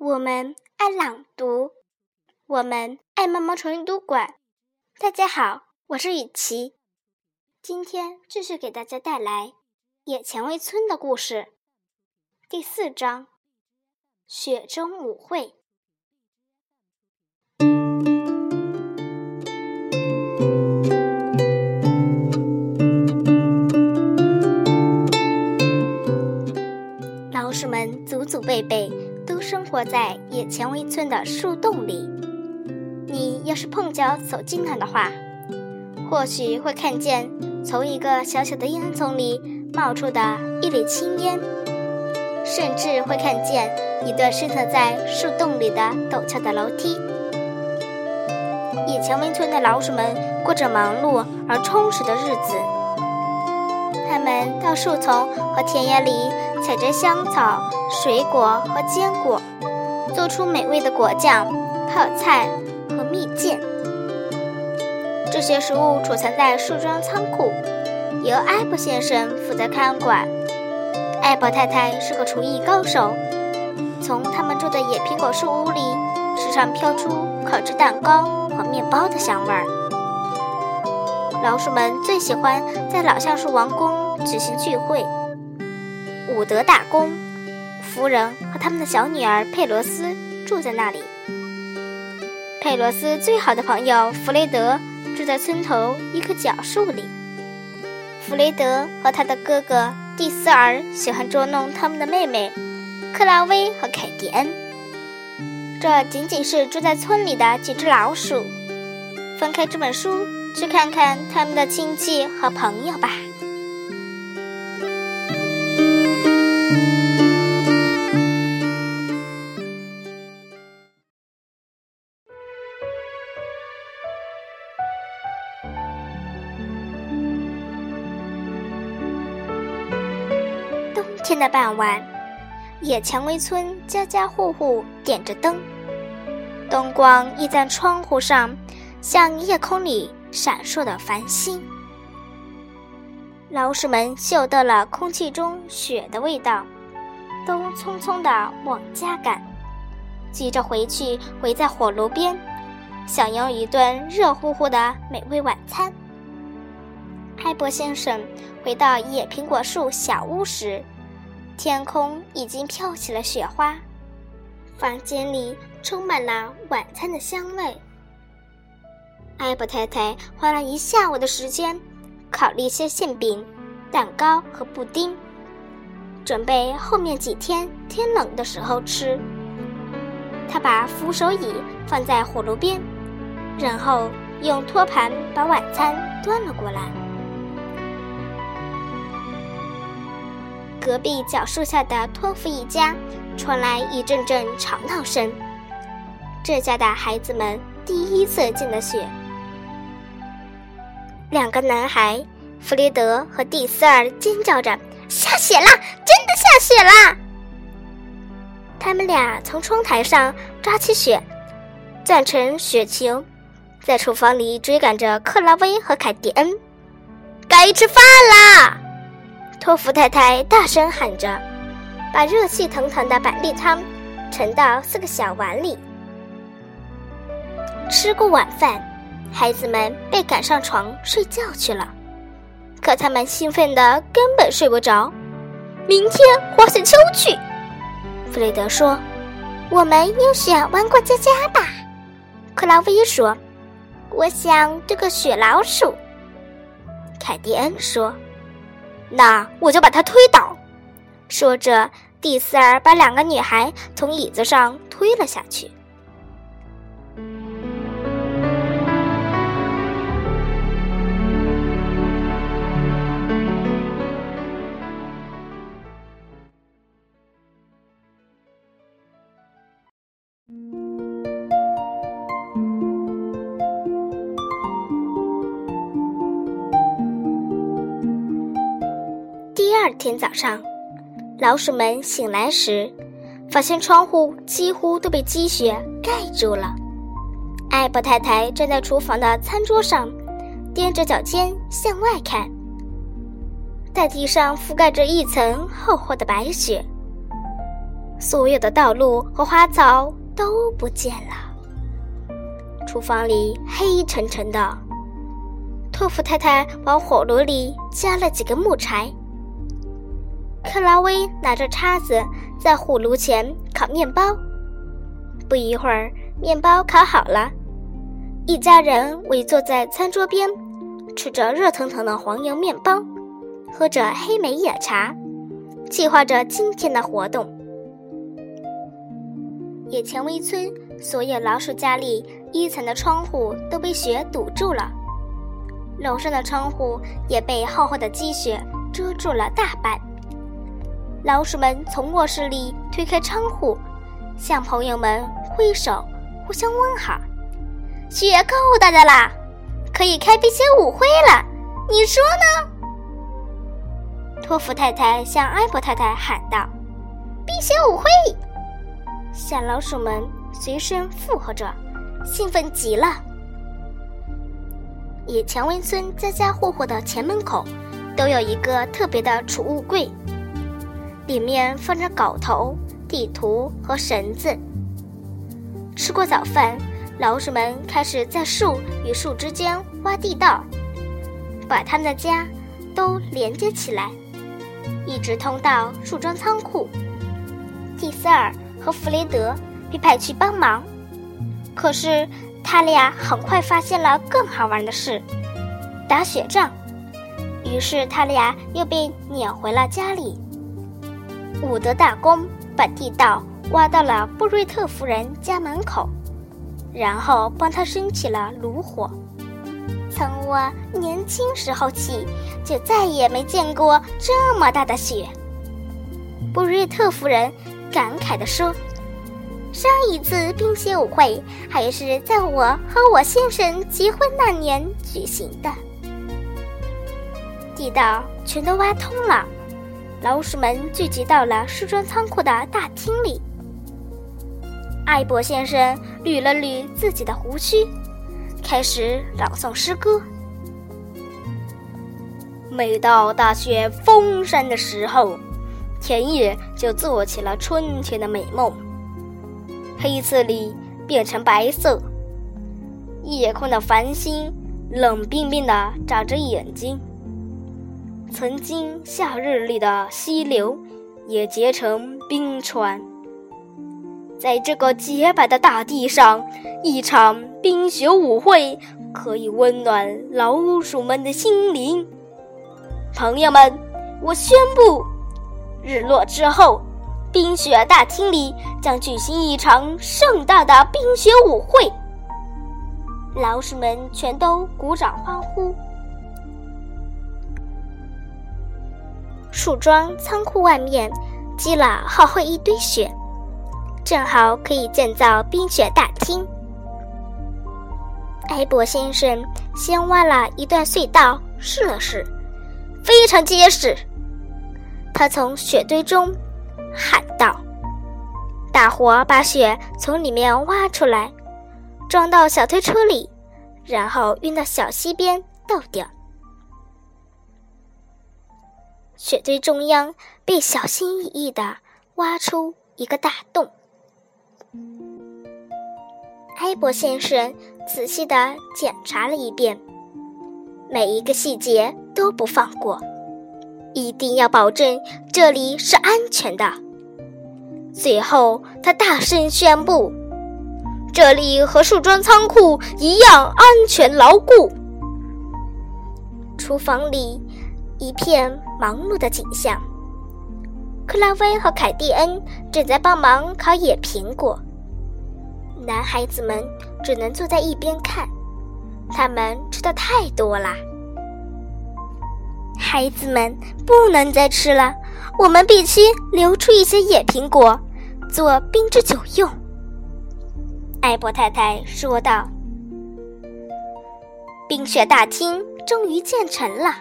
我们爱朗读，我们爱毛毛虫阅读馆。大家好，我是雨琪，今天继续给大家带来《野蔷薇村的故事》第四章《雪中舞会》。老鼠们祖祖辈辈。生活在野蔷薇村的树洞里。你要是碰巧走进它的话，或许会看见从一个小小的烟囱里冒出的一缕青烟，甚至会看见一段深藏在树洞里的陡峭的楼梯。野蔷薇村的老鼠们过着忙碌而充实的日子，他们到树丛和田野里采摘香草。水果和坚果，做出美味的果酱、泡菜和蜜饯。这些食物储藏在树桩仓库，由艾伯先生负责看管。艾伯太太是个厨艺高手，从他们住的野苹果树屋里，时常飘出烤制蛋糕和面包的香味儿。老鼠们最喜欢在老橡树王宫举行聚会。伍德大公。夫人和他们的小女儿佩罗斯住在那里。佩罗斯最好的朋友弗雷德住在村头一棵角树里。弗雷德和他的哥哥蒂斯尔喜欢捉弄他们的妹妹克拉薇和凯蒂恩。这仅仅是住在村里的几只老鼠。翻开这本书，去看看他们的亲戚和朋友吧。天的傍晚，野蔷薇村家家户户点着灯，灯光映在窗户上，像夜空里闪烁的繁星。老鼠们嗅到了空气中雪的味道，都匆匆地往家赶，急着回去围在火炉边，享用一顿热乎乎的美味晚餐。艾博先生回到野苹果树小屋时。天空已经飘起了雪花，房间里充满了晚餐的香味。艾伯太太花了一下午的时间，烤了一些馅饼、蛋糕和布丁，准备后面几天天冷的时候吃。她把扶手椅放在火炉边，然后用托盘把晚餐端了过来。隔壁角树下的托夫一家传来一阵阵吵闹声。这家的孩子们第一次见了雪。两个男孩弗雷德和蒂斯尔尖叫着：“下雪啦！真的下雪啦！”他们俩从窗台上抓起雪，攥成雪球，在厨房里追赶着克拉薇和凯蒂恩。该吃饭啦！托福太太大声喊着，把热气腾腾的板栗汤盛到四个小碗里。吃过晚饭，孩子们被赶上床睡觉去了。可他们兴奋的根本睡不着。明天滑雪橇去，弗雷德说：“我们用雪玩过家家吧。”克拉薇说：“我想这个雪老鼠。”凯蒂恩说。那我就把他推倒。说着，蒂斯尔把两个女孩从椅子上推了下去。天早上，老鼠们醒来时，发现窗户几乎都被积雪盖住了。艾伯太太站在厨房的餐桌上，踮着脚尖向外看。大地上覆盖着一层厚厚的白雪。所有的道路和花草都不见了。厨房里黑沉沉的。托福太太往火炉里加了几根木柴。克拉薇拿着叉子在火炉前烤面包。不一会儿，面包烤好了，一家人围坐在餐桌边，吃着热腾腾的黄油面包，喝着黑莓野茶，计划着今天的活动。野前围村所有老鼠家里一层的窗户都被雪堵住了，楼上的窗户也被厚厚的积雪遮住了大半。老鼠们从卧室里推开窗户，向朋友们挥手，互相问好。雪够大的啦，可以开辟邪舞会了，你说呢？托福太太向艾博太太喊道：“辟邪舞会！”小老鼠们随声附和着，兴奋极了。野蔷薇村家家户户的前门口都有一个特别的储物柜，里面放着镐头、地图和绳子。吃过早饭，老鼠们开始在树与树之间挖地道，把他们的家都连接起来，一直通到树桩仓库。蒂塞尔。和弗雷德被派去帮忙，可是他俩很快发现了更好玩的事——打雪仗。于是他俩又被撵回了家里。伍德大公把地道挖到了布瑞特夫人家门口，然后帮他生起了炉火。从我年轻时候起，就再也没见过这么大的雪。布瑞特夫人。感慨地说：“上一次冰雪舞会还是在我和我先生结婚那年举行的。地道全都挖通了，老鼠们聚集到了梳妆仓库的大厅里。艾博先生捋了捋自己的胡须，开始朗诵诗歌。每到大雪封山的时候。”田野就做起了春天的美梦，黑色里变成白色，夜空的繁星冷冰冰的眨着眼睛。曾经夏日里的溪流也结成冰川。在这个洁白的大地上，一场冰雪舞会可以温暖老鼠们的心灵。朋友们，我宣布。日落之后，冰雪大厅里将举行一场盛大的冰雪舞会。老鼠们全都鼓掌欢呼。树桩仓库外面积了厚厚一堆雪，正好可以建造冰雪大厅。艾伯先生先挖了一段隧道试了试，非常结实。他从雪堆中喊道：“大伙把雪从里面挖出来，装到小推车里，然后运到小溪边倒掉。雪堆中央被小心翼翼地挖出一个大洞。埃博先生仔细地检查了一遍，每一个细节都不放过。”一定要保证这里是安全的。最后，他大声宣布：“这里和树桩仓库一样安全牢固。”厨房里一片忙碌的景象。克拉薇和凯蒂恩正在帮忙烤野苹果，男孩子们只能坐在一边看，他们吃的太多了。孩子们不能再吃了，我们必须留出一些野苹果，做冰之酒用。”艾博太太说道。冰雪大厅终于建成了，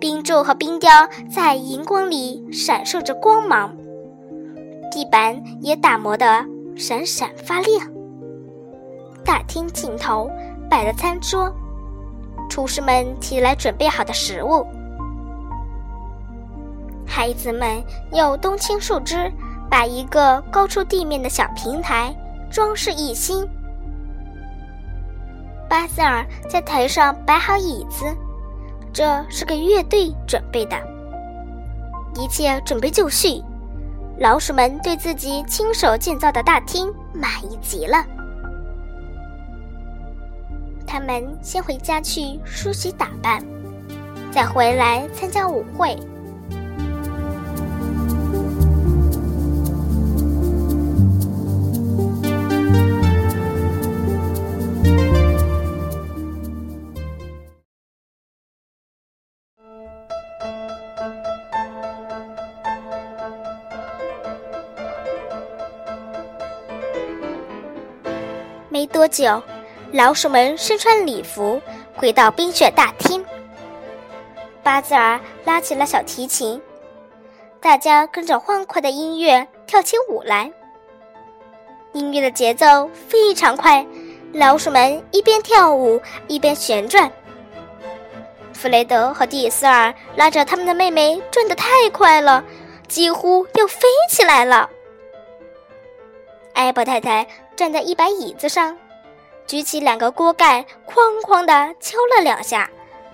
冰柱和冰雕在荧光里闪烁着光芒，地板也打磨得闪闪发亮。大厅尽头摆了餐桌。厨师们提来准备好的食物，孩子们用冬青树枝把一个高出地面的小平台装饰一新。巴塞尔在台上摆好椅子，这是给乐队准备的。一切准备就绪，老鼠们对自己亲手建造的大厅满意极了。他们先回家去梳洗打扮，再回来参加舞会。没多久，老鼠们身穿礼服回到冰雪大厅。巴兹尔拉起了小提琴，大家跟着欢快的音乐跳起舞来。音乐的节奏非常快，老鼠们一边跳舞一边旋转。弗雷德和蒂斯尔拉着他们的妹妹转得太快了，几乎要飞起来了。艾伯太太站在一把椅子上，举起两个锅盖，哐哐地敲了两下，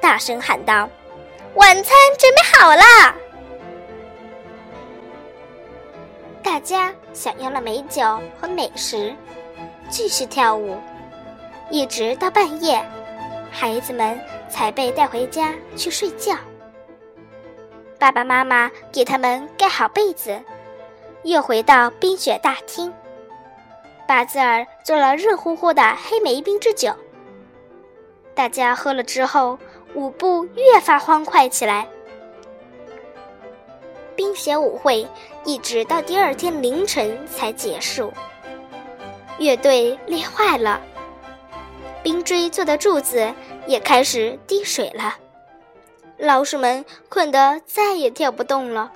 大声喊道：“晚餐准备好了！”大家享用了美酒和美食，继续跳舞，一直到半夜，孩子们才被带回家去睡觉。爸爸妈妈给他们盖好被子，又回到冰雪大厅。巴兹尔做了热乎乎的黑莓冰之酒，大家喝了之后，舞步越发欢快起来。冰雪舞会一直到第二天凌晨才结束。乐队累坏了，冰锥做的柱子也开始滴水了，老鼠们困得再也跳不动了。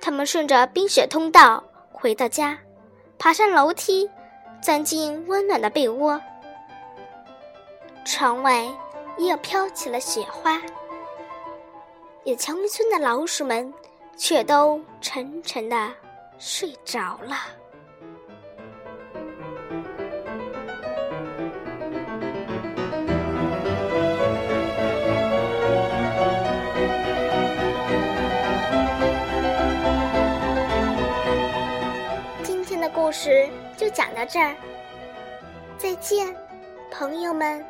他们顺着冰雪通道回到家。爬上楼梯，钻进温暖的被窝。窗外又飘起了雪花，野蔷薇村的老鼠们却都沉沉的睡着了。故事就讲到这儿，再见，朋友们。